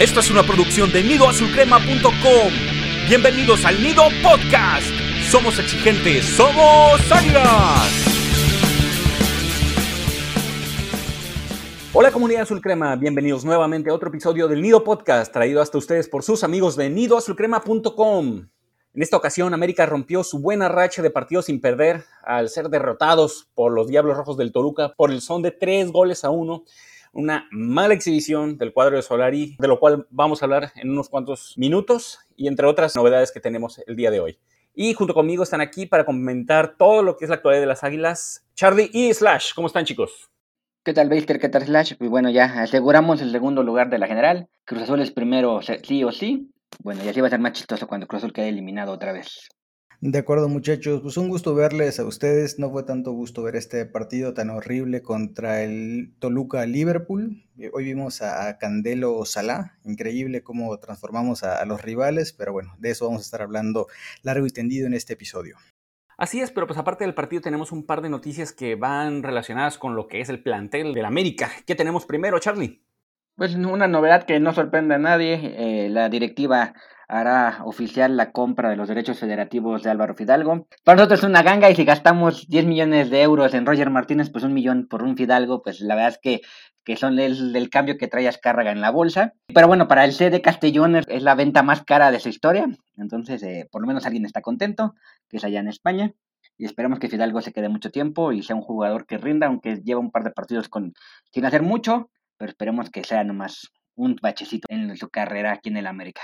Esto es una producción de nidoazulcrema.com. Bienvenidos al Nido Podcast. Somos exigentes, somos águilas. Hola comunidad azul crema, bienvenidos nuevamente a otro episodio del Nido Podcast traído hasta ustedes por sus amigos de nidoazulcrema.com. En esta ocasión América rompió su buena racha de partidos sin perder al ser derrotados por los Diablos Rojos del Toluca por el son de tres goles a uno una mala exhibición del cuadro de Solari, de lo cual vamos a hablar en unos cuantos minutos y entre otras novedades que tenemos el día de hoy. Y junto conmigo están aquí para comentar todo lo que es la actualidad de las Águilas, Charlie y Slash. ¿Cómo están chicos? ¿Qué tal, Baker? ¿Qué tal, Slash? Pues bueno, ya aseguramos el segundo lugar de la general. Cruz Azul es primero sí o sí. Bueno, y así va a ser más chistoso cuando Cruz Azul quede eliminado otra vez. De acuerdo muchachos, pues un gusto verles a ustedes. No fue tanto gusto ver este partido tan horrible contra el Toluca Liverpool. Hoy vimos a Candelo Salá, increíble cómo transformamos a, los rivales, pero bueno, de eso vamos a estar hablando largo y tendido en este episodio. Así es, pero pues aparte del partido tenemos un par de noticias que van relacionadas con lo que es el plantel del América. ¿Qué tenemos primero, Charlie? Pues una novedad que no sorprende a nadie, eh, la directiva hará oficial la compra de los derechos federativos de Álvaro Fidalgo. Para nosotros es una ganga y si gastamos 10 millones de euros en Roger Martínez, pues un millón por un Fidalgo, pues la verdad es que, que son el, cambio que trae Azcárraga en la bolsa. Pero bueno, para el C de Castellón es la venta más cara de su historia, entonces eh, por lo menos alguien está contento, que es allá en España. Y esperemos que Fidalgo se quede mucho tiempo y sea un jugador que rinda, aunque lleva un par de partidos con, sin hacer mucho, pero esperemos que sea nomás un bachecito en su carrera aquí en el América.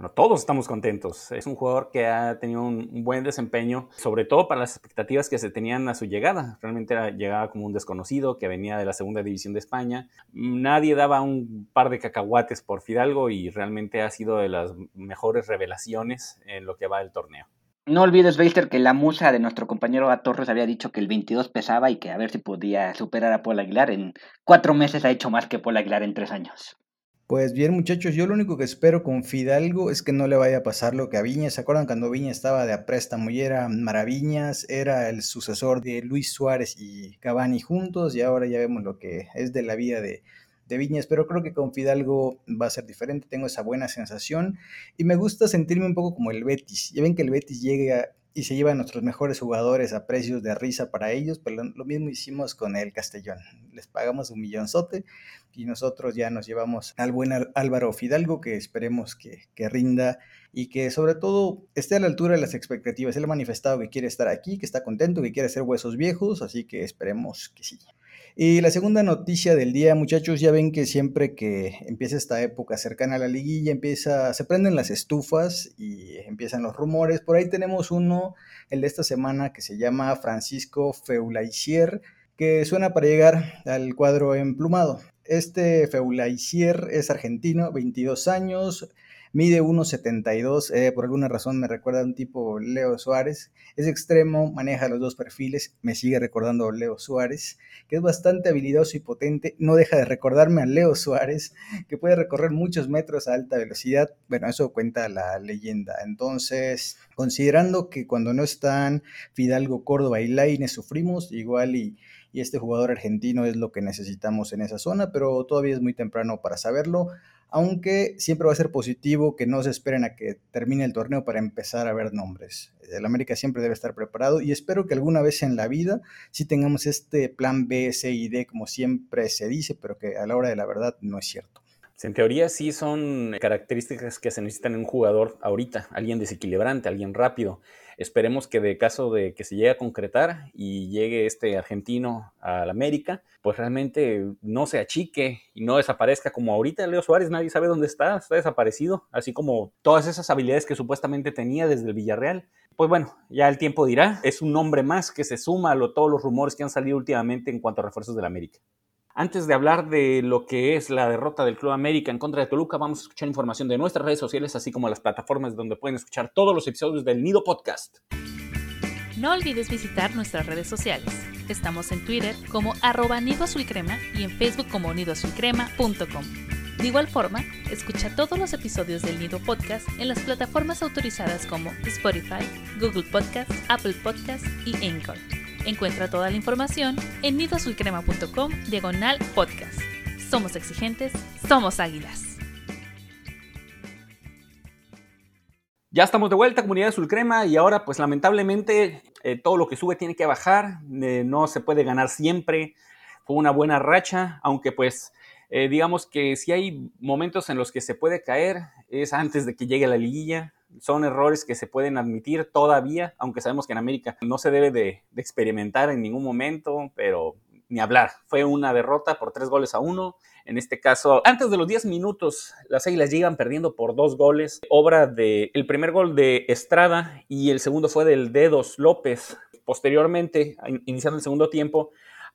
Bueno, todos estamos contentos. Es un jugador que ha tenido un buen desempeño, sobre todo para las expectativas que se tenían a su llegada. Realmente era, llegaba como un desconocido que venía de la segunda división de España. Nadie daba un par de cacahuates por Fidalgo y realmente ha sido de las mejores revelaciones en lo que va del torneo. No olvides, Beister, que la musa de nuestro compañero Torres había dicho que el 22 pesaba y que a ver si podía superar a Paul Aguilar. En cuatro meses ha hecho más que Paul Aguilar en tres años. Pues bien, muchachos, yo lo único que espero con Fidalgo es que no le vaya a pasar lo que a Viñas. ¿Se acuerdan cuando Viñas estaba de préstamo y era Maraviñas? Era el sucesor de Luis Suárez y Cavani juntos y ahora ya vemos lo que es de la vida de, de Viñas, pero creo que con Fidalgo va a ser diferente, tengo esa buena sensación y me gusta sentirme un poco como el Betis. Ya ven que el Betis llega y se lleva a nuestros mejores jugadores a precios de risa para ellos, pero lo mismo hicimos con el Castellón. Les pagamos un millonzote y nosotros ya nos llevamos al buen Álvaro Fidalgo, que esperemos que, que rinda y que sobre todo esté a la altura de las expectativas. Él ha manifestado que quiere estar aquí, que está contento, que quiere hacer huesos viejos, así que esperemos que sí. Y la segunda noticia del día, muchachos, ya ven que siempre que empieza esta época cercana a la liguilla, empieza, se prenden las estufas y empiezan los rumores. Por ahí tenemos uno, el de esta semana, que se llama Francisco Feulaicier, que suena para llegar al cuadro emplumado. Este Feulaicier es argentino, 22 años, Mide 1,72, eh, por alguna razón me recuerda a un tipo Leo Suárez. Es extremo, maneja los dos perfiles, me sigue recordando Leo Suárez, que es bastante habilidoso y potente. No deja de recordarme a Leo Suárez, que puede recorrer muchos metros a alta velocidad. Bueno, eso cuenta la leyenda. Entonces, considerando que cuando no están Fidalgo, Córdoba y Laines sufrimos, igual y y este jugador argentino es lo que necesitamos en esa zona, pero todavía es muy temprano para saberlo aunque siempre va a ser positivo que no se esperen a que termine el torneo para empezar a ver nombres. El América siempre debe estar preparado y espero que alguna vez en la vida sí tengamos este plan B, C y D como siempre se dice, pero que a la hora de la verdad no es cierto. En teoría sí son características que se necesitan en un jugador ahorita, alguien desequilibrante, alguien rápido. Esperemos que de caso de que se llegue a concretar y llegue este argentino al América, pues realmente no se achique y no desaparezca como ahorita Leo Suárez, nadie sabe dónde está, está desaparecido, así como todas esas habilidades que supuestamente tenía desde el Villarreal. Pues bueno, ya el tiempo dirá, es un nombre más que se suma a todos los rumores que han salido últimamente en cuanto a refuerzos del América. Antes de hablar de lo que es la derrota del Club América en contra de Toluca, vamos a escuchar información de nuestras redes sociales, así como las plataformas donde pueden escuchar todos los episodios del Nido Podcast. No olvides visitar nuestras redes sociales. Estamos en Twitter como arroba Nido y en Facebook como nidoazulcrema.com. De igual forma, escucha todos los episodios del Nido Podcast en las plataformas autorizadas como Spotify, Google Podcast, Apple Podcast y Anchor. Encuentra toda la información en nidoazulcrema.com diagonal podcast. Somos exigentes, somos águilas. Ya estamos de vuelta, comunidad de Sulcrema, y ahora pues lamentablemente eh, todo lo que sube tiene que bajar, eh, no se puede ganar siempre, fue una buena racha, aunque pues eh, digamos que si hay momentos en los que se puede caer es antes de que llegue la liguilla, son errores que se pueden admitir todavía, aunque sabemos que en América no se debe de, experimentar en ningún momento, pero ni hablar, fue una derrota por tres goles a uno. En este caso, antes de los 10 minutos, las Águilas llegan perdiendo por dos goles, obra de el primer gol de Estrada y el segundo fue del Dedos López. Posteriormente, iniciando el segundo tiempo,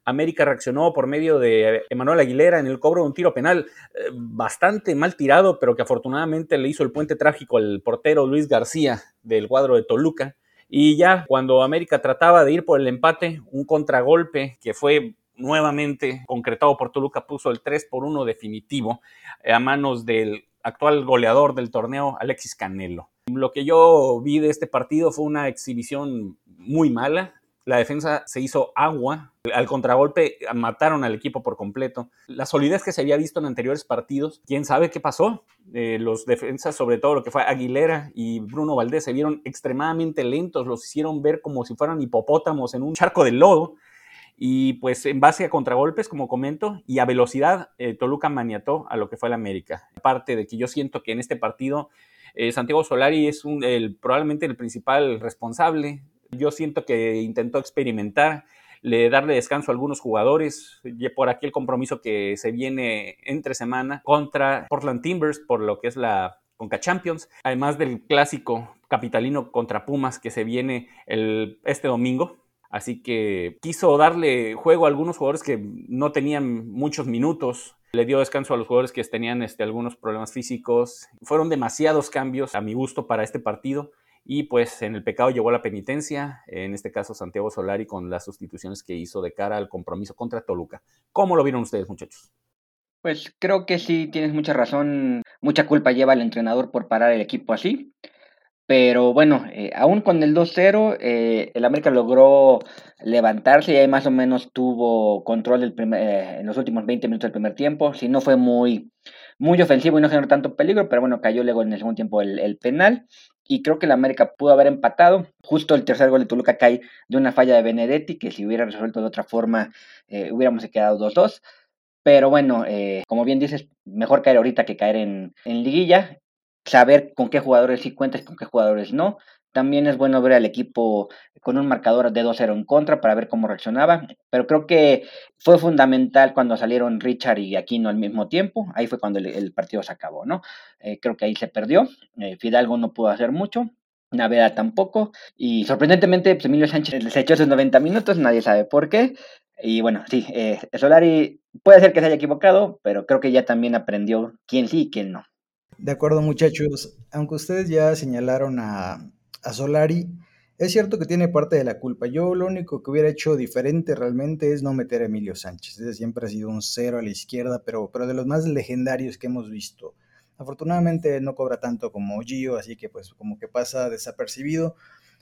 América reaccionó por medio de Emanuel Aguilera en el cobro de un tiro penal eh, bastante mal tirado, pero que afortunadamente le hizo el puente trágico al portero Luis García del cuadro de Toluca. Y ya cuando América trataba de ir por el empate, un contragolpe que fue nuevamente concretado por Toluca, puso el 3 por 1 definitivo eh, a manos del actual goleador del torneo, Alexis Canelo. Lo que yo vi de este partido fue una exhibición muy mala. La defensa se hizo agua. Al contragolpe mataron al equipo por completo. La solidez que se había visto en anteriores partidos, quién sabe qué pasó. Eh, los defensas, sobre todo lo que fue Aguilera y Bruno Valdés, se vieron extremadamente lentos. Los hicieron ver como si fueran hipopótamos en un charco de lodo. Y pues en base a contragolpes, como comento, y a velocidad, eh, Toluca maniató a lo que fue el América. Aparte de que yo siento que en este partido eh, Santiago Solari es probablemente el principal responsable. Yo siento que intentó experimentar, le, darle descanso a algunos jugadores, por aquí el compromiso que se viene entre semana contra Portland Timbers, por lo que es la Conca Champions, además del clásico capitalino contra Pumas que se viene el, este domingo, Así que quiso darle juego a algunos jugadores que no tenían muchos minutos. Le dio descanso a los jugadores que tenían este, algunos problemas físicos. Fueron demasiados cambios a mi gusto para este partido. Y pues en el pecado llegó la penitencia, en este caso Santiago Solari con las sustituciones que hizo de cara al compromiso contra Toluca. ¿Cómo lo vieron ustedes, muchachos? Pues creo que sí, tienes mucha razón. Mucha culpa lleva el entrenador por parar el equipo así. Pero bueno, eh, aún con el 2-0, eh, el América logró levantarse y ahí más o menos tuvo control del primer, eh, en los últimos 20 minutos del primer tiempo. Si no fue muy, muy ofensivo y no generó tanto peligro, pero bueno, cayó luego en el segundo tiempo el, penal. Y creo que el América pudo haber empatado. Justo el tercer gol de Toluca cae de una falla de Benedetti, que si hubiera resuelto de otra forma, hubiéramos quedado 2-2. Pero bueno, como bien dices, mejor caer ahorita que caer en, en liguilla saber con qué jugadores sí cuentas con qué jugadores no. También es bueno ver al equipo con un marcador de 2-0 en contra para ver cómo reaccionaba. Pero creo que fue fundamental cuando salieron Richard y Aquino al mismo tiempo. Ahí fue cuando el, partido se acabó, ¿no? Eh, creo que ahí se perdió. Eh, Fidalgo no pudo hacer mucho. Naveda tampoco. Y sorprendentemente, pues, Emilio Sánchez se echó esos 90 minutos, nadie sabe por qué. Y bueno, sí, eh, Solari puede ser que se haya equivocado, pero creo que ya también aprendió quién sí y quién no. De acuerdo, muchachos. Aunque ustedes ya señalaron a, Solari, es cierto que tiene parte de la culpa. Yo lo único que hubiera hecho diferente realmente es no meter a Emilio Sánchez. Ese siempre ha sido un cero a la izquierda, pero, pero de los más legendarios que hemos visto. Afortunadamente no cobra tanto como Gio, así que pues como que pasa desapercibido.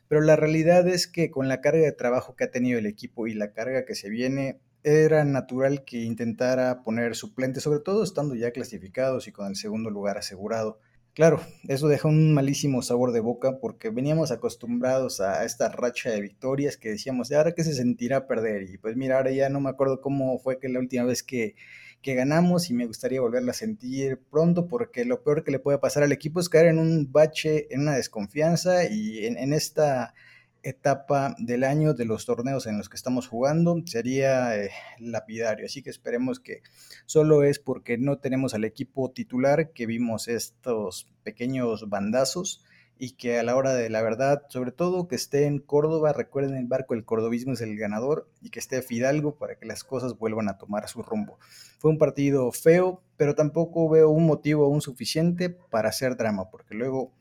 Pero la realidad es que con la carga de trabajo que ha tenido el equipo y la carga que se viene, era natural que intentara poner suplente, sobre todo estando ya clasificados y con el segundo lugar asegurado. Claro, eso deja un malísimo sabor de boca porque veníamos acostumbrados a esta racha de victorias que decíamos, ¿de ahora qué se sentirá perder? Y pues mira, ahora ya no me acuerdo cómo fue que la última vez que, que ganamos y me gustaría volverla a sentir pronto porque lo peor que le puede pasar al equipo es caer en un bache, en una desconfianza y en, en esta etapa del año de los torneos en los que estamos jugando sería eh, lapidario. Así que esperemos que solo es porque no tenemos al equipo titular que vimos estos pequeños bandazos y que a la hora de la verdad, sobre todo que esté en Córdoba, recuerden el barco, el cordobismo es el ganador y que esté Fidalgo para que las cosas vuelvan a tomar su rumbo. Fue un partido feo, pero tampoco veo un motivo aún suficiente para hacer drama, porque luego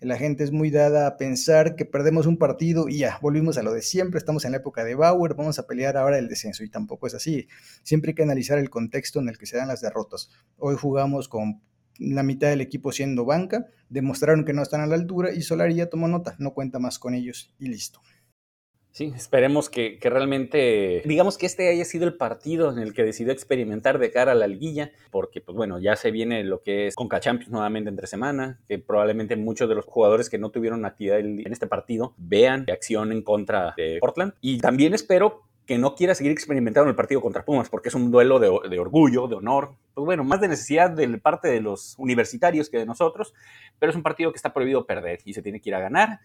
la gente es muy dada a pensar que perdemos un partido y ya, volvimos a lo de siempre, estamos en la época de Bauer, vamos a pelear ahora el descenso y tampoco es así. Siempre hay que analizar el contexto en el que se dan las derrotas. Hoy jugamos con la mitad del equipo siendo banca, demostraron que no están a la altura y Solari tomó nota, no cuenta más con ellos y listo. Sí, esperemos que, realmente, digamos que este haya sido el partido en el que decidió experimentar de cara a la liguilla, porque pues bueno, ya se viene lo que es Conca Champions nuevamente entre semana, que probablemente muchos de los jugadores que no tuvieron actividad en este partido vean acción en contra de Portland. Y también espero que no quiera seguir experimentando el partido contra Pumas, porque es un duelo de, de, orgullo, de honor, pues bueno, más de necesidad de parte de los universitarios que de nosotros, pero es un partido que está prohibido perder y se tiene que ir a ganar.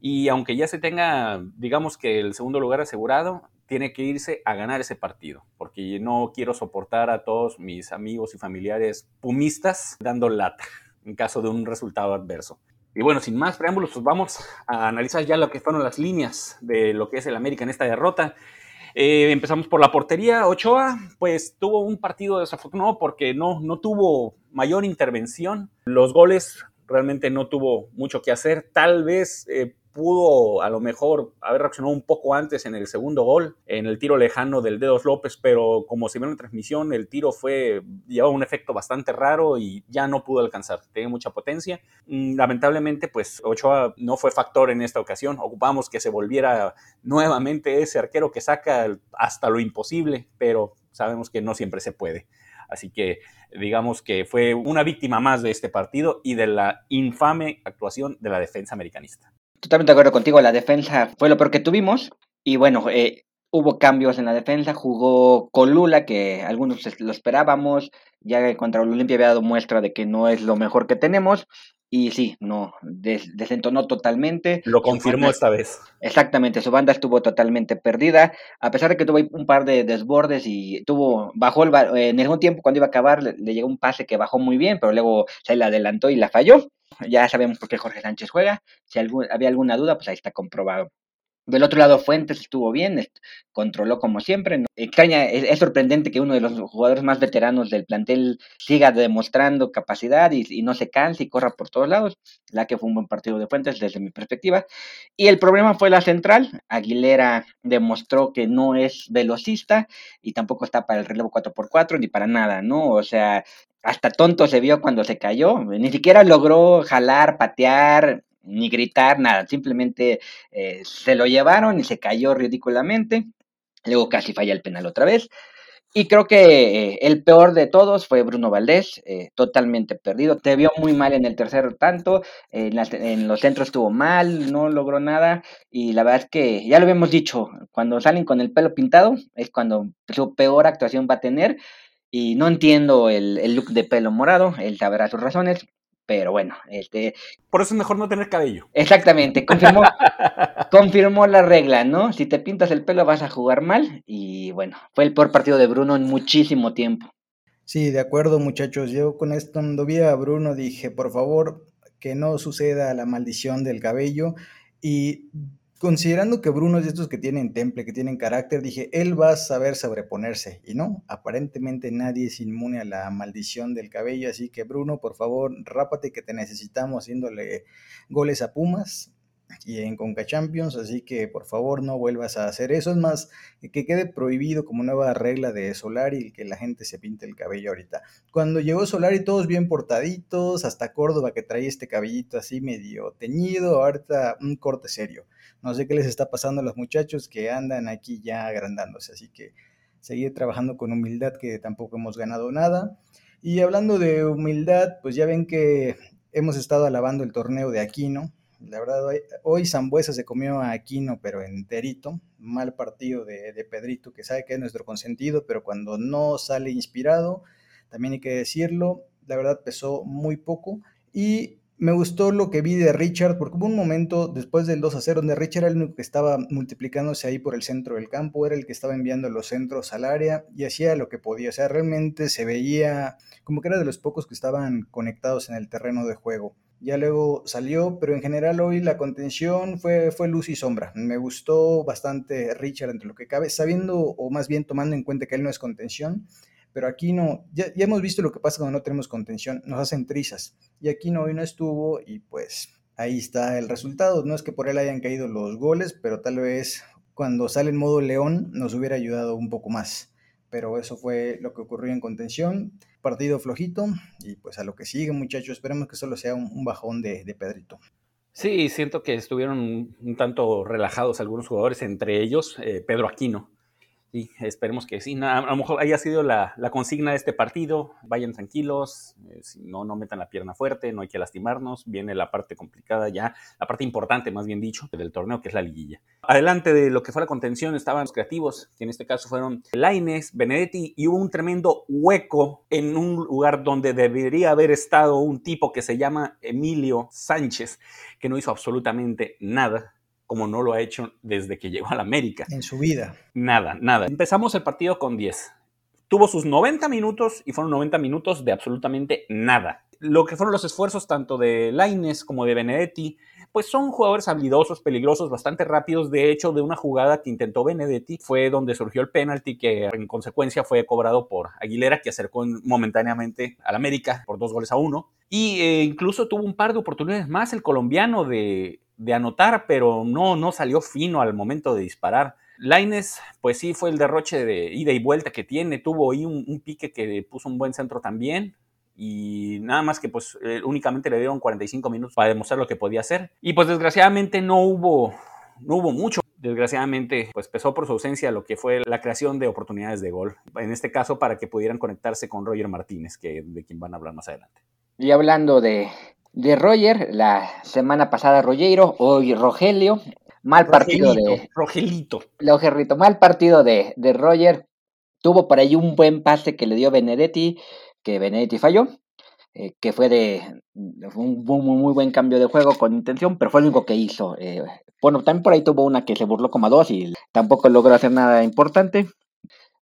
Y aunque ya se tenga, digamos que el segundo lugar asegurado, tiene que irse a ganar ese partido, porque no quiero soportar a todos mis amigos y familiares pumistas dando lata en caso de un resultado adverso. Y bueno, sin más preámbulos, pues vamos a analizar ya lo que fueron las líneas de lo que es el América en esta derrota. Eh, empezamos por la portería. Ochoa, pues tuvo un partido desafortunado porque no, no tuvo mayor intervención. Los goles realmente no tuvo mucho que hacer. Tal vez eh, pudo a lo mejor haber reaccionado un poco antes en el segundo gol, en el tiro lejano del Dedos López, pero como se vio en la transmisión, el tiro fue, llevaba un efecto bastante raro y ya no pudo alcanzar, tenía mucha potencia. Mm, lamentablemente, pues Ochoa no fue factor en esta ocasión, ocupamos que se volviera nuevamente ese arquero que saca hasta lo imposible, pero sabemos que no siempre se puede. Así que digamos que fue una víctima más de este partido y de la infame actuación de la defensa americanista. Totalmente de acuerdo contigo, la defensa fue lo peor que tuvimos. Y bueno, eh, hubo cambios en la defensa, jugó Colula, que algunos lo esperábamos, ya contra el Olimpia había dado muestra de que no es lo mejor que tenemos, y sí, no, desentonó totalmente. Lo confirmó esta vez. Exactamente, su banda estuvo totalmente perdida, a pesar de que tuvo un par de desbordes y tuvo, bajó el, en algún tiempo cuando iba a acabar, le, le llegó un pase que bajó muy bien, pero luego se le adelantó y la falló. Ya sabemos por qué Jorge Sánchez juega. Si había alguna duda, pues ahí está comprobado. Del otro lado, Fuentes estuvo bien, controló como siempre. Extraña, es, sorprendente que uno de los jugadores más veteranos del plantel siga demostrando capacidad y, no se canse y corra por todos lados. La que fue un buen partido de Fuentes desde mi perspectiva. Y el problema fue la central. Aguilera demostró que no es velocista y tampoco está para el relevo 4x4 ni para nada, ¿no? O sea, hasta tonto se vio cuando se cayó. Ni siquiera logró jalar, patear, ni gritar, nada. Simplemente eh, se lo llevaron y se cayó ridículamente. Luego casi falla el penal otra vez. Y creo que eh, el peor de todos fue Bruno Valdés, eh, totalmente perdido. Te vio muy mal en el tercer tanto, en, los centros estuvo mal, no logró nada. Y la verdad es que ya lo habíamos dicho, cuando salen con el pelo pintado es cuando su peor actuación va a tener. Y no entiendo el, el look de pelo morado, él sabrá sus razones, pero bueno, este... Por eso es mejor no tener cabello. Exactamente, confirmó, confirmó la regla, ¿no? Si te pintas el pelo vas a jugar mal y bueno, fue el peor partido de Bruno en muchísimo tiempo. Sí, de acuerdo muchachos, yo con esto cuando vi a Bruno dije, por favor, que no suceda la maldición del cabello y Considerando que Bruno es de estos que tienen temple, que tienen carácter, dije, él va a saber sobreponerse. Y no, aparentemente nadie es inmune a la maldición del cabello. Así que Bruno, por favor, rápate que te necesitamos haciéndole goles a Pumas y en Conca Champions. Así que por favor no vuelvas a hacer eso. Es más, que quede prohibido como nueva regla de Solari que la gente se pinte el cabello ahorita. Cuando llegó Solari todos bien portaditos, hasta Córdoba que traía este cabellito así medio teñido, ahorita un corte serio. No sé qué les está pasando a los muchachos que andan aquí ya agrandándose, así que seguir trabajando con humildad que tampoco hemos ganado nada. Y hablando de humildad, pues ya ven que hemos estado alabando el torneo de Aquino. La verdad, hoy, Zambuesa se comió a Aquino, pero enterito. Mal partido de Pedrito, que sabe que es nuestro consentido, pero cuando no sale inspirado, también hay que decirlo, la verdad pesó muy poco. Y me gustó lo que vi de Richard, porque hubo un momento después del 2 a 0 donde Richard era el único que estaba multiplicándose ahí por el centro del campo, era el que estaba enviando los centros al área y hacía lo que podía. O sea, realmente se veía como que era de los pocos que estaban conectados en el terreno de juego. Ya luego salió, pero en general hoy la contención fue, fue luz y sombra. Me gustó bastante Richard entre lo que cabe, sabiendo o más bien tomando en cuenta que él no es contención pero aquí no, ya, hemos visto lo que pasa cuando no tenemos contención, nos hacen trizas, y aquí no, hoy no estuvo, y pues ahí está el resultado, no es que por él hayan caído los goles, pero tal vez cuando sale en modo león nos hubiera ayudado un poco más, pero eso fue lo que ocurrió en contención, partido flojito, y pues a lo que sigue muchachos, esperemos que solo sea un, bajón de, de Pedrito. Sí, siento que estuvieron un, tanto relajados algunos jugadores, entre ellos eh, Pedro Aquino, Sí, esperemos que sí. a lo mejor haya sido la, consigna de este partido. Vayan tranquilos, eh, no, no metan la pierna fuerte, no hay que lastimarnos. Viene la parte complicada ya, la parte importante, más bien dicho, del torneo, que es la liguilla. Adelante de lo que fue la contención estaban los creativos, que en este caso fueron Laines, Benedetti, y hubo un tremendo hueco en un lugar donde debería haber estado un tipo que se llama Emilio Sánchez, que no hizo absolutamente nada como no lo ha hecho desde que llegó a la América. En su vida. Nada, nada. Empezamos el partido con 10. Tuvo sus 90 minutos y fueron 90 minutos de absolutamente nada. Lo que fueron los esfuerzos tanto de Laines como de Benedetti, pues son jugadores habilidosos, peligrosos, bastante rápidos. De hecho, de una jugada que intentó Benedetti fue donde surgió el penalti que en consecuencia fue cobrado por Aguilera, que acercó momentáneamente al América por dos goles a uno. Y eh, incluso tuvo un par de oportunidades más el colombiano de de anotar, pero no, no salió fino al momento de disparar. Laines, pues sí, fue el derroche de ida y vuelta que tiene, tuvo ahí un, pique que puso un buen centro también, y nada más que pues eh, únicamente le dieron 45 minutos para demostrar lo que podía hacer. Y pues desgraciadamente no hubo, no hubo mucho. Desgraciadamente, pues pesó por su ausencia lo que fue la creación de oportunidades de gol. En este caso, para que pudieran conectarse con Roger Martínez, que de quien van a hablar más adelante. Y hablando de, de Roger, la semana pasada Rogero, hoy Rogelio, mal partido de... Rogelito. Rogelito, mal partido de, de Roger, tuvo por ahí un buen pase que le dio Benedetti, que Benedetti falló, eh, que fue de un, muy buen cambio de juego con intención, pero fue lo único que hizo. Eh, bueno, también por ahí tuvo una que se burló como a dos y tampoco logró hacer nada importante.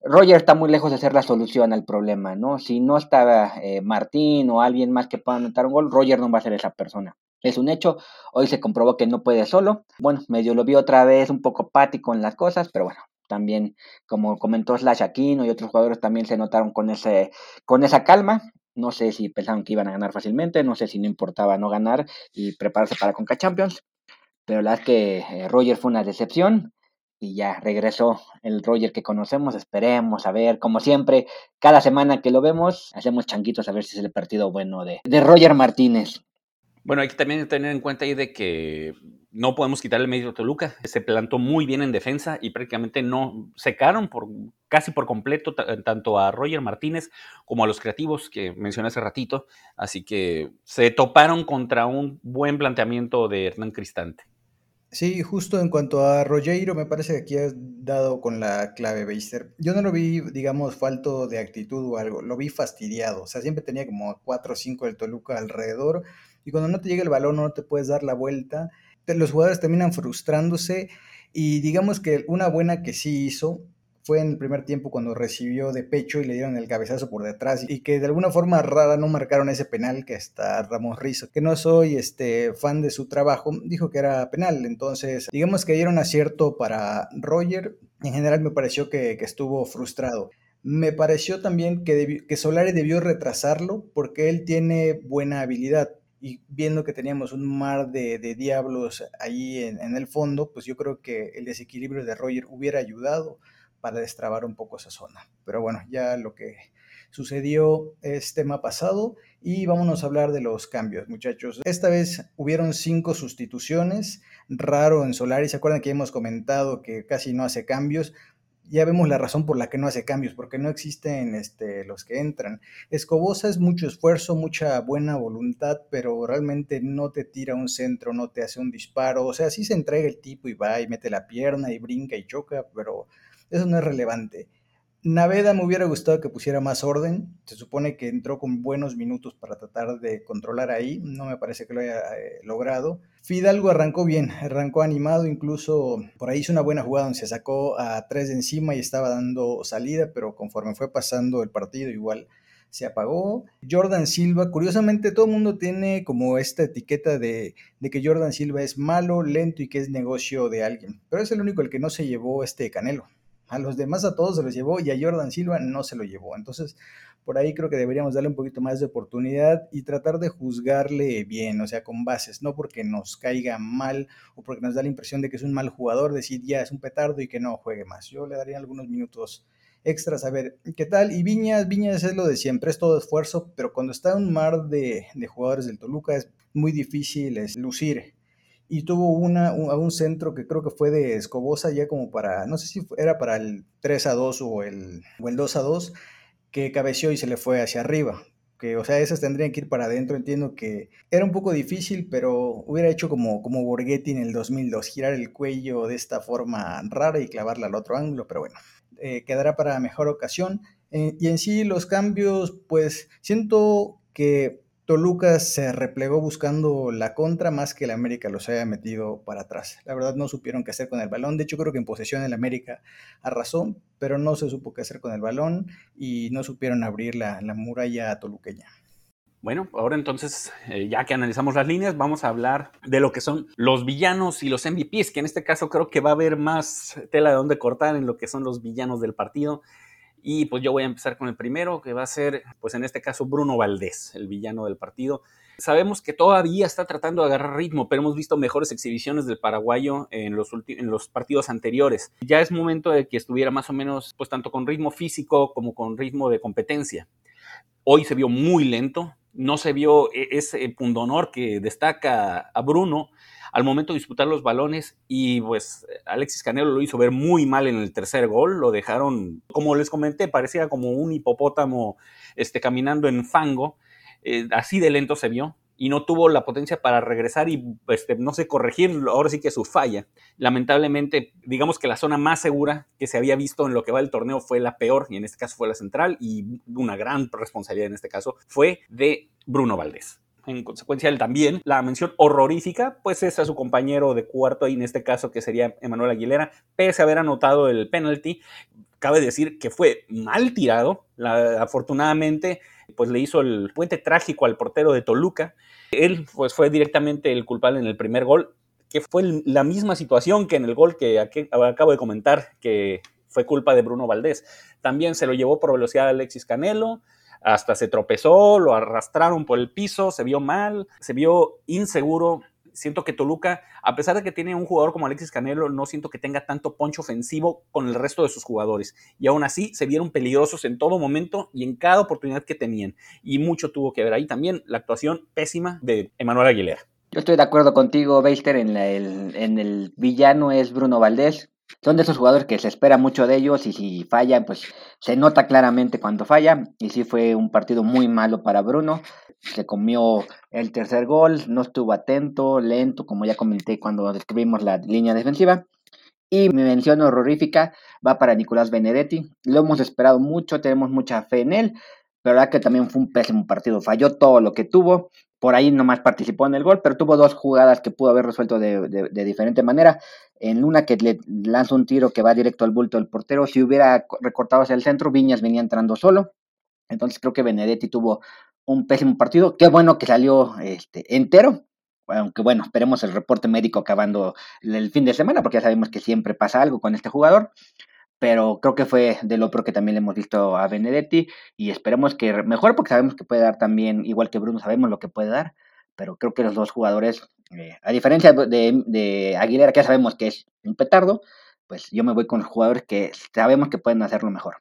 Roger está muy lejos de ser la solución al problema, ¿no? Si no estaba eh, Martín o alguien más que pueda anotar un gol, Roger no va a ser esa persona. Es un hecho, hoy se comprobó que no puede solo. Bueno, medio lo vi otra vez un poco pático en las cosas, pero bueno, también como comentó Slash Aquino y otros jugadores también se notaron con, ese, con esa calma. No sé si pensaron que iban a ganar fácilmente, no sé si no importaba no ganar y prepararse para Conca Champions, pero la verdad es que eh, Roger fue una decepción y ya regresó el Roger que conocemos. Esperemos a ver, como siempre, cada semana que lo vemos, hacemos changuitos a ver si es el partido bueno de, de Roger Martínez. Bueno, hay que también tener en cuenta ahí de que no podemos quitar el medio de Toluca. Se plantó muy bien en defensa y prácticamente no secaron por casi por completo tanto a Roger Martínez como a los creativos que mencioné hace ratito. Así que se toparon contra un buen planteamiento de Hernán Cristante. Sí, justo en cuanto a Rogero, me parece que aquí has dado con la clave, Beister. Yo no lo vi, digamos, falto de actitud o algo, lo vi fastidiado. O sea, siempre tenía como 4 o 5 del Toluca alrededor y cuando no te llega el balón no te puedes dar la vuelta. Los jugadores terminan frustrándose y digamos que una buena que sí hizo fue en el primer tiempo cuando recibió de pecho y le dieron el cabezazo por detrás y que de alguna forma rara no marcaron ese penal que está Ramos Rizo, que no soy este fan de su trabajo, dijo que era penal, entonces digamos que dieron acierto para Roger, en general me pareció que, estuvo frustrado. Me pareció también que, que Solari debió retrasarlo porque él tiene buena habilidad, y viendo que teníamos un mar de, diablos ahí en, en, el fondo, pues yo creo que el desequilibrio de Roger hubiera ayudado para destrabar un poco esa zona. Pero bueno, ya lo que sucedió es tema pasado y vámonos a hablar de los cambios, muchachos. Esta vez hubieron cinco sustituciones, raro en Solari, ¿se acuerdan que hemos comentado que casi no hace cambios? Ya vemos la razón por la que no hace cambios, porque no existen este, los que entran. Escobosa es mucho esfuerzo, mucha buena voluntad, pero realmente no te tira un centro, no te hace un disparo. O sea, sí se entrega el tipo y va y mete la pierna y brinca y choca, pero eso no es relevante. Naveda me hubiera gustado que pusiera más orden. Se supone que entró con buenos minutos para tratar de controlar ahí. No me parece que lo haya eh, logrado. Fidalgo arrancó bien, arrancó animado, incluso por ahí hizo una buena jugada donde se sacó a tres de encima y estaba dando salida, pero conforme fue pasando el partido igual se apagó. Jordan Silva, curiosamente todo el mundo tiene como esta etiqueta de, de, que Jordan Silva es malo, lento y que es negocio de alguien, pero es el único el que no se llevó este Canelo. A los demás a todos se los llevó y a Jordan Silva no se lo llevó. Entonces, por ahí creo que deberíamos darle un poquito más de oportunidad y tratar de juzgarle bien, o sea, con bases, no porque nos caiga mal o porque nos da la impresión de que es un mal jugador, decir ya es un petardo y que no juegue más. Yo le daría algunos minutos extras a ver qué tal. Y Viñas, Viñas es lo de siempre, es todo esfuerzo, pero cuando está un mar de, de jugadores del Toluca es muy difícil lucir y tuvo una, un, un centro que creo que fue de Escobosa ya como para, no sé si era para el 3 a 2 o el, o el 2 a 2, que cabeció y se le fue hacia arriba. Que, o sea, esas tendrían que ir para adentro. Entiendo que era un poco difícil, pero hubiera hecho como, como Borghetti en el 2002, girar el cuello de esta forma rara y clavarla al otro ángulo, pero bueno, eh, quedará para mejor ocasión. Eh, y en sí los cambios, pues siento que Toluca se replegó buscando la contra más que el América los haya metido para atrás. La verdad no supieron qué hacer con el balón. De hecho creo que en posesión el América arrasó, pero no se supo qué hacer con el balón y no supieron abrir la, la muralla toluqueña. Bueno, ahora entonces, eh, ya que analizamos las líneas, vamos a hablar de lo que son los villanos y los MVPs, que en este caso creo que va a haber más tela de dónde cortar en lo que son los villanos del partido. Y pues yo voy a empezar con el primero, que va a ser, pues en este caso, Bruno Valdés, el villano del partido. Sabemos que todavía está tratando de agarrar ritmo, pero hemos visto mejores exhibiciones del paraguayo en los, en los partidos anteriores. Ya es momento de que estuviera más o menos, pues tanto con ritmo físico como con ritmo de competencia. Hoy se vio muy lento, no se vio e-, ese pundonor que destaca a Bruno al momento de disputar los balones y pues Alexis Canelo lo hizo ver muy mal en el tercer gol, lo dejaron, como les comenté, parecía como un hipopótamo este, caminando en fango, eh, así de lento se vio y no tuvo la potencia para regresar y este, no sé, corregir ahora sí que su falla. Lamentablemente, digamos que la zona más segura que se había visto en lo que va el torneo fue la peor, y en este caso fue la central, y una gran responsabilidad en este caso fue de Bruno Valdés en consecuencia él también. La mención horrorífica, pues es a su compañero de cuarto, y en este caso que sería Emanuel Aguilera, pese a haber anotado el penalti, cabe decir que fue mal tirado, afortunadamente pues le hizo el puente trágico al portero de Toluca, él pues fue directamente el culpable en el primer gol, que fue la misma situación que en el gol que acabo de comentar, que fue culpa de Bruno Valdés. También se lo llevó por velocidad Alexis Canelo, hasta se tropezó, lo arrastraron por el piso, se vio mal, se vio inseguro. Siento que Toluca, a pesar de que tiene un jugador como Alexis Canelo, no siento que tenga tanto poncho ofensivo con el resto de sus jugadores. Y aún así se vieron peligrosos en todo momento y en cada oportunidad que tenían. Y mucho tuvo que ver ahí también la actuación pésima de Emanuel Aguilera. Yo estoy de acuerdo contigo, Beister, en, el, en el villano es Bruno Valdés. Son de esos jugadores que se espera mucho de ellos y si fallan, pues se nota claramente cuando falla. Y sí fue un partido muy malo para Bruno. Se comió el tercer gol, no estuvo atento, lento, como ya comenté cuando describimos la línea defensiva. Y mi mención horrorífica va para Nicolás Benedetti. Lo hemos esperado mucho, tenemos mucha fe en él, pero la que también fue un pésimo partido. Falló todo lo que tuvo. Por ahí nomás participó en el gol, pero tuvo dos jugadas que pudo haber resuelto de, de, diferente manera. En una que le lanza un tiro que va directo al bulto del portero. Si hubiera recortado hacia el centro, Viñas venía entrando solo. Entonces creo que Benedetti tuvo un pésimo partido. Qué bueno que salió este, entero. Aunque bueno, esperemos el reporte médico acabando el fin de semana, porque ya sabemos que siempre pasa algo con este jugador pero creo que fue de lo que también le hemos visto a Benedetti y esperemos que mejor porque sabemos que puede dar también, igual que Bruno, sabemos lo que puede dar, pero creo que los dos jugadores, eh, a diferencia de, de, Aguilera, que ya sabemos que es un petardo, pues yo me voy con los jugadores que sabemos que pueden hacerlo mejor.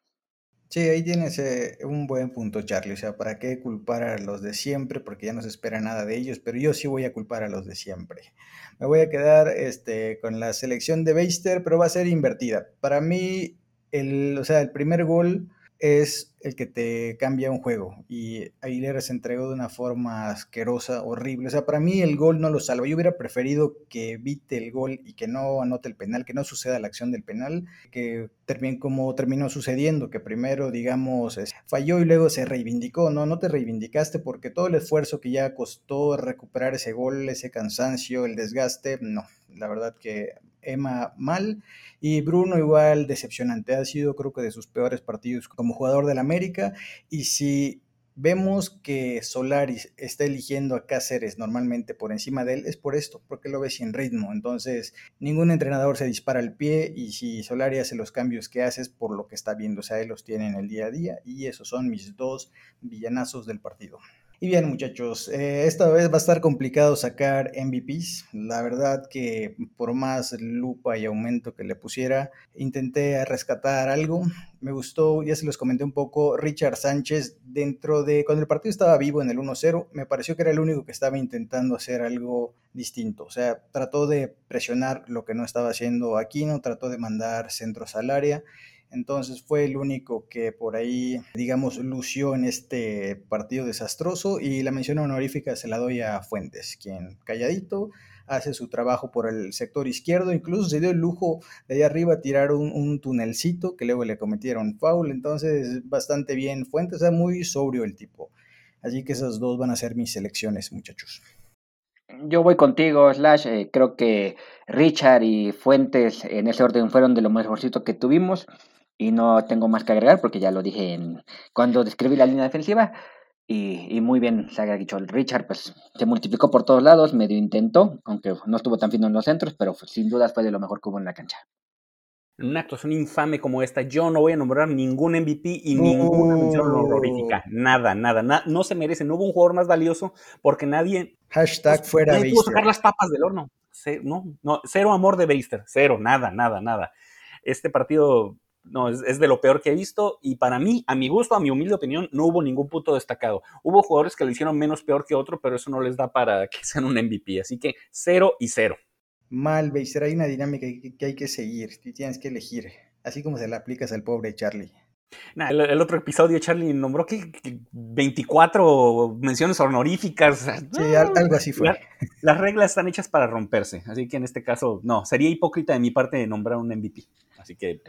Sí, ahí tienes eh, un buen punto, Charlie. O sea, ¿para qué culpar a los de siempre? Porque ya no se espera nada de ellos, pero yo sí voy a culpar a los de siempre. Me voy a quedar este, con la selección de Beister, pero va a ser invertida. Para mí, el, o sea, el primer gol es el que te cambia un juego. Y Aguilera se entregó de una forma asquerosa, horrible. O sea, para mí el gol no lo salva. Yo hubiera preferido que evite el gol y que no anote el penal, que no suceda la acción del penal, que termine como terminó sucediendo, que primero, digamos, falló y luego se reivindicó. No, no te reivindicaste porque todo el esfuerzo que ya costó recuperar ese gol, ese cansancio, el desgaste, no. La verdad que Emma mal y Bruno igual decepcionante. Ha sido creo que de sus peores partidos como jugador del América y si vemos que Solaris está eligiendo a Cáceres normalmente por encima de él, es por esto, porque lo ve sin ritmo. Entonces, ningún entrenador se dispara al pie y si Solari hace los cambios que hace es por lo que está viendo, o sea, él los tiene en el día a día y esos son mis dos villanazos del partido. Y bien, muchachos, eh, esta vez va a estar complicado sacar MVPs. La verdad que por más lupa y aumento que le pusiera, intenté rescatar algo. Me gustó, ya se los comenté un poco, Richard Sánchez dentro de, cuando el partido estaba vivo en el 1-0, me pareció que era el único que estaba intentando hacer algo distinto. O sea, trató de presionar lo que no estaba haciendo Aquino, trató de mandar centros al área entonces fue el único que por ahí, digamos, lució en este partido desastroso y la mención honorífica se la doy a Fuentes, quien calladito hace su trabajo por el sector izquierdo, incluso se dio el lujo de allá arriba tirar un, tunelcito que luego le cometieron foul, entonces bastante bien Fuentes, o muy sobrio el tipo. Así que esas dos van a ser mis selecciones, muchachos. Yo voy contigo, Slash. Eh, creo que Richard y Fuentes en ese orden fueron de lo mejorcito que tuvimos y no tengo más que agregar porque ya lo dije en, cuando describí la línea defensiva. Y, muy bien se ha dicho el Richard, pues se multiplicó por todos lados, medio intentó, aunque no estuvo tan fino en los centros, pero sin dudas fue de lo mejor que hubo en la cancha. En una actuación infame como esta, yo no voy a nombrar ningún MVP y ninguna mención honorífica. Nada, nada, no se merece. No hubo un jugador más valioso porque nadie. Hashtag pues, fuera nadie pudo sacar las papas del horno. no, no, cero amor de Beister, cero, nada, nada, nada. Este partido no, es, de lo peor que he visto y para mí, a mi gusto, a mi humilde opinión, no hubo ningún punto destacado. Hubo jugadores que lo hicieron menos peor que otro, pero eso no les da para que sean un MVP, así que cero y cero. Mal, Beister, hay una dinámica que, hay que seguir, tienes que elegir, así como se la aplicas al pobre Charlie. El, otro episodio, Charlie nombró que, 24 menciones honoríficas. Sí, algo así fue. las reglas están hechas para romperse, así que en este caso, no, sería hipócrita de mi parte de nombrar un MVP. Así que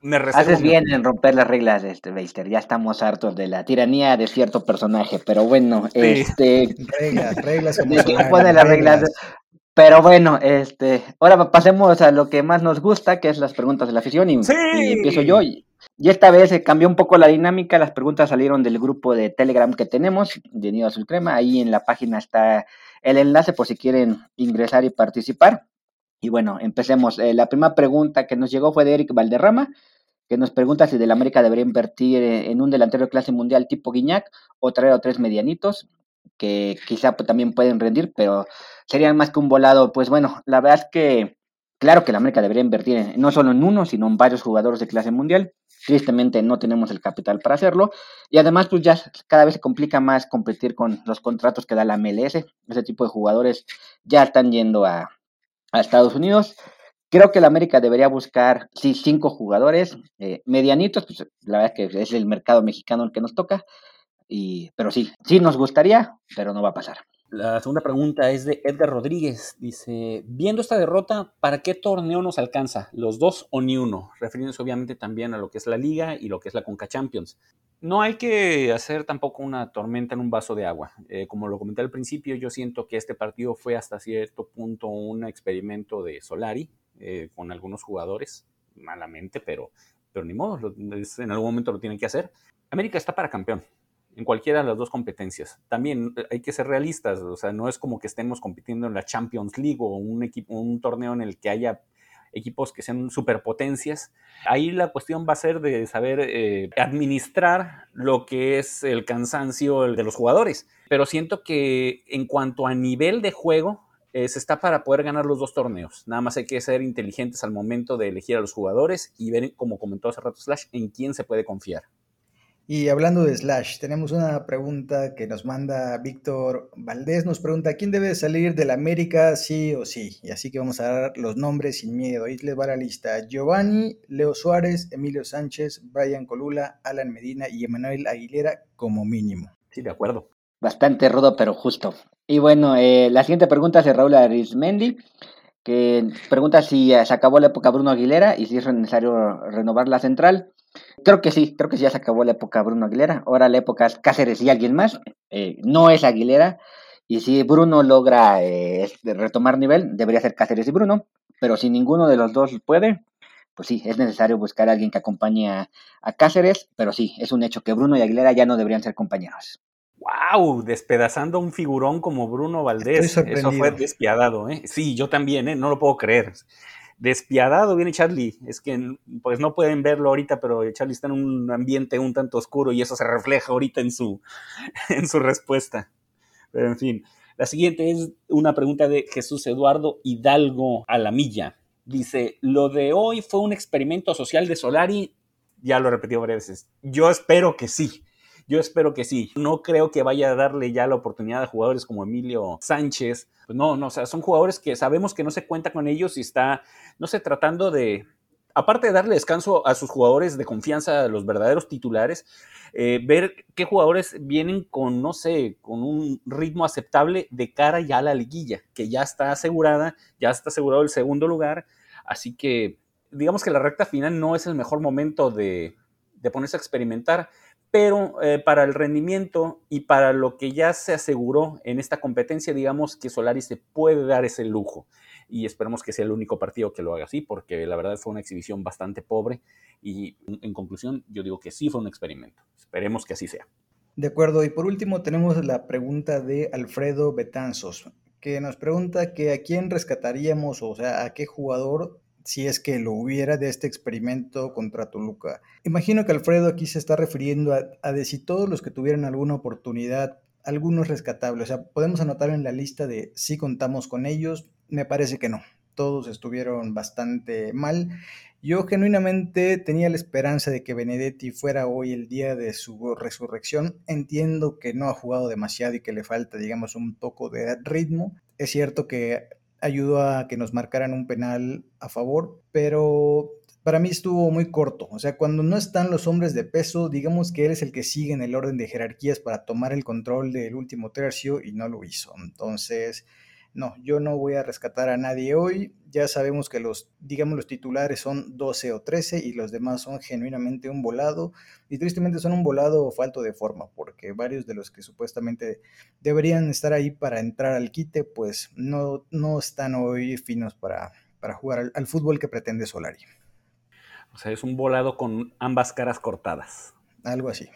me Haces bien en romper las reglas, este Beister. Ya estamos hartos de la tiranía de cierto personaje, pero bueno, este. Reglas, reglas. pone las reglas. Pero bueno, este, ahora pasemos a lo que más nos gusta, que es las preguntas de la afición, y, empiezo yo. Y, esta vez se cambió un poco la dinámica, las preguntas salieron del grupo de Telegram que tenemos, de Nido Azul Crema, ahí en la página está el enlace por si quieren ingresar y participar. Y bueno, empecemos. Eh, la primera pregunta que nos llegó fue de Eric Valderrama, que nos pregunta si del América debería invertir en un delantero de clase mundial tipo Guiñac o traer a tres medianitos, que quizá también pueden rendir, pero serían más que un volado. Pues bueno, la verdad es que claro que la América debería invertir no solo en uno, sino en varios jugadores de clase mundial. Tristemente no tenemos el capital para hacerlo. Y además, pues ya cada vez se complica más competir con los contratos que da la MLS. Ese tipo de jugadores ya están yendo a, a Estados Unidos. Creo que la América debería buscar, sí, cinco jugadores eh, medianitos, pues la verdad es que es el mercado mexicano el que nos toca, y, pero sí, sí nos gustaría, pero no va a pasar. La segunda pregunta es de Edgar Rodríguez. Dice, viendo esta derrota, ¿para qué torneo nos alcanza? ¿Los dos o ni uno? Refiriéndose obviamente también a lo que es la liga y lo que es la Conca Champions. No hay que hacer tampoco una tormenta en un vaso de agua. Eh, como lo comenté al principio, yo siento que este partido fue hasta cierto punto un experimento de Solari eh, con algunos jugadores, malamente, pero, pero ni modo, en algún momento lo tienen que hacer. América está para campeón en cualquiera de las dos competencias. También eh, hay que ser realistas, o sea, no es como que estemos compitiendo en la Champions League o un, equipo, un torneo en el que haya equipos que sean superpotencias. Ahí la cuestión va a ser de saber eh, administrar lo que es el cansancio de los jugadores. Pero siento que en cuanto a nivel de juego, eh, se está para poder ganar los dos torneos. Nada más hay que ser inteligentes al momento de elegir a los jugadores y ver, como comentó hace rato Slash, en quién se puede confiar. Y hablando de Slash, tenemos una pregunta que nos manda Víctor Valdés. Nos pregunta, ¿quién debe salir del América sí o sí? Y así que vamos a dar los nombres sin miedo. Ahí les va la lista. Giovanni, Leo Suárez, Emilio Sánchez, Brian Colula, Alan Medina y Emanuel Aguilera como mínimo. Sí, de acuerdo. Bastante rudo, pero justo. Y bueno, eh, la siguiente pregunta es de Raúl Arismendi, que pregunta si se acabó la época Bruno Aguilera y si es necesario renovar la central. Creo que sí, creo que ya se acabó la época Bruno Aguilera. Ahora la época es Cáceres y alguien más. Eh, no es Aguilera. Y si Bruno logra eh, retomar nivel, debería ser Cáceres y Bruno. Pero si ninguno de los dos puede, pues sí, es necesario buscar a alguien que acompañe a, Cáceres. Pero sí, es un hecho que Bruno y Aguilera ya no deberían ser compañeros. ¡Wow! Despedazando a un figurón como Bruno Valdés. Eso fue despiadado, ¿eh? Sí, yo también, ¿eh? No lo puedo creer. Despiadado viene Charlie. Es que pues no pueden verlo ahorita, pero Charlie está en un ambiente un tanto oscuro y eso se refleja ahorita en su, en su respuesta. Pero en fin, la siguiente es una pregunta de Jesús Eduardo Hidalgo Alamilla. Dice, lo de hoy fue un experimento social de Solari. Ya lo he repetido varias veces. Yo espero que sí. Yo espero que sí. No creo que vaya a darle ya la oportunidad a jugadores como Emilio Sánchez. Pues no, no, o sea, son jugadores que sabemos que no se cuenta con ellos y está, no sé, tratando de, aparte de darle descanso a sus jugadores de confianza, los verdaderos titulares, eh, ver qué jugadores vienen con, no sé, con un ritmo aceptable de cara ya a la liguilla, que ya está asegurada, ya está asegurado el segundo lugar, así que digamos que la recta final no es el mejor momento de ponerse a experimentar pero eh, para el rendimiento y para lo que ya se aseguró en esta competencia, digamos que Solari se puede dar ese lujo y esperemos que sea el único partido que lo haga así, porque la verdad fue una exhibición bastante pobre y en conclusión yo digo que sí fue un experimento. Esperemos que así sea. De acuerdo, y por último tenemos la pregunta de Alfredo Betanzos, que nos pregunta que a quién rescataríamos, o sea, a qué jugador si es que lo hubiera de este experimento contra Toluca. Imagino que Alfredo aquí se está refiriendo a, de si todos los que tuvieran alguna oportunidad, algunos rescatables, o sea, podemos anotar en la lista de si contamos con ellos, me parece que no, todos estuvieron bastante mal. Yo genuinamente tenía la esperanza de que Benedetti fuera hoy el día de su resurrección. Entiendo que no ha jugado demasiado y que le falta, digamos, un poco de ritmo. Es cierto que ayudó a que nos marcaran un penal a favor, pero para mí estuvo muy corto. O sea, cuando no están los hombres de peso, digamos que él es el que sigue en el orden de jerarquías para tomar el control del último tercio y no lo hizo. Entonces, no, yo no voy a rescatar a nadie hoy. Ya sabemos que los, digamos, los titulares son 12 o 13 y los demás son genuinamente un volado. Y tristemente son un volado falto de forma, porque varios de los que supuestamente deberían estar ahí para entrar al quite, pues no, no están hoy finos para, para jugar al, al fútbol que pretende Solari. O sea, es un volado con ambas caras cortadas. Algo así.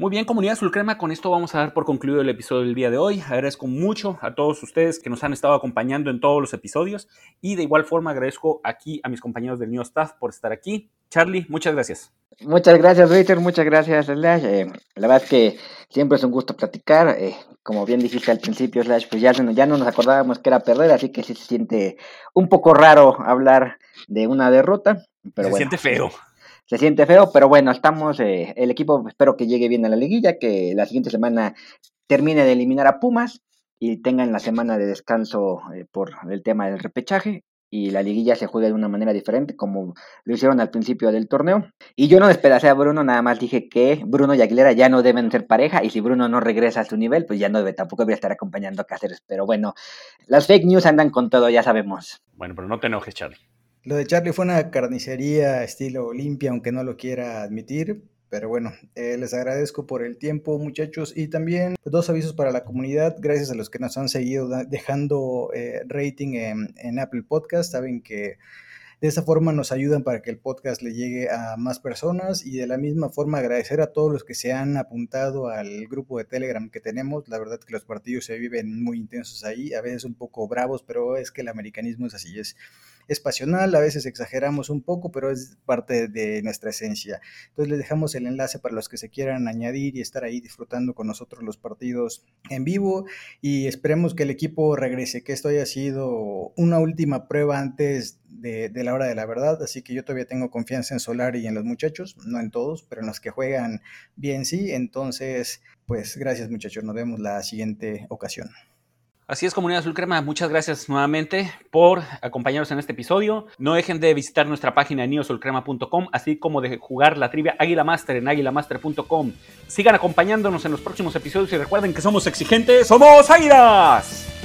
Muy bien, comunidad Sulcrema, con esto vamos a dar por concluido el episodio del día de hoy. Agradezco mucho a todos ustedes que nos han estado acompañando en todos los episodios y de igual forma agradezco aquí a mis compañeros del New Staff por estar aquí. Charlie, muchas gracias. Muchas gracias, Reiter, muchas gracias, Slash. Eh, la verdad es que siempre es un gusto platicar. Eh, como bien dijiste al principio, Slash, pues ya, ya no nos acordábamos que era perder, así que sí se siente un poco raro hablar de una derrota. Pero se siente feo se siente feo, pero bueno, estamos, eh, el equipo espero que llegue bien a la liguilla, que la siguiente semana termine de eliminar a Pumas y tengan la semana de descanso eh, por el tema del repechaje y la liguilla se juegue de una manera diferente como lo hicieron al principio del torneo. Y yo no despedacé a Bruno, nada más dije que Bruno y Aguilera ya no deben ser pareja y si Bruno no regresa a su nivel, pues ya no debe, tampoco debe estar acompañando a Cáceres. Pero bueno, las fake news andan con todo, ya sabemos. Bueno, pero no te enojes, Charlie. Lo de Charlie fue una carnicería estilo limpia, aunque no lo quiera admitir. Pero bueno, eh, les agradezco por el tiempo, muchachos. Y también pues, dos avisos para la comunidad. Gracias a los que nos han seguido dejando eh, rating en, en Apple Podcast. Saben que de esa forma nos ayudan para que el podcast le llegue a más personas y de la misma forma agradecer a todos los que se han apuntado al grupo de Telegram que tenemos. La verdad que los partidos se viven muy intensos ahí, a veces un poco bravos, pero es que el americanismo es así, es es pasional, a veces exageramos un poco, pero es parte de nuestra esencia. Entonces les dejamos el enlace para los que se quieran añadir y estar ahí disfrutando con nosotros los partidos en vivo y esperemos que el equipo regrese, que esto haya sido una última prueba antes de, de, la hora de la verdad, así que yo todavía tengo confianza en Solar y en los muchachos, no en todos, pero en los que juegan bien sí, entonces pues gracias muchachos, nos vemos la siguiente ocasión. Así es, comunidad azul crema, muchas gracias nuevamente por acompañarnos en este episodio. No dejen de visitar nuestra página neosulcrema.com, así como de jugar la trivia Águila Master en águilamaster.com. Sigan acompañándonos en los próximos episodios y recuerden que somos exigentes, somos águilas.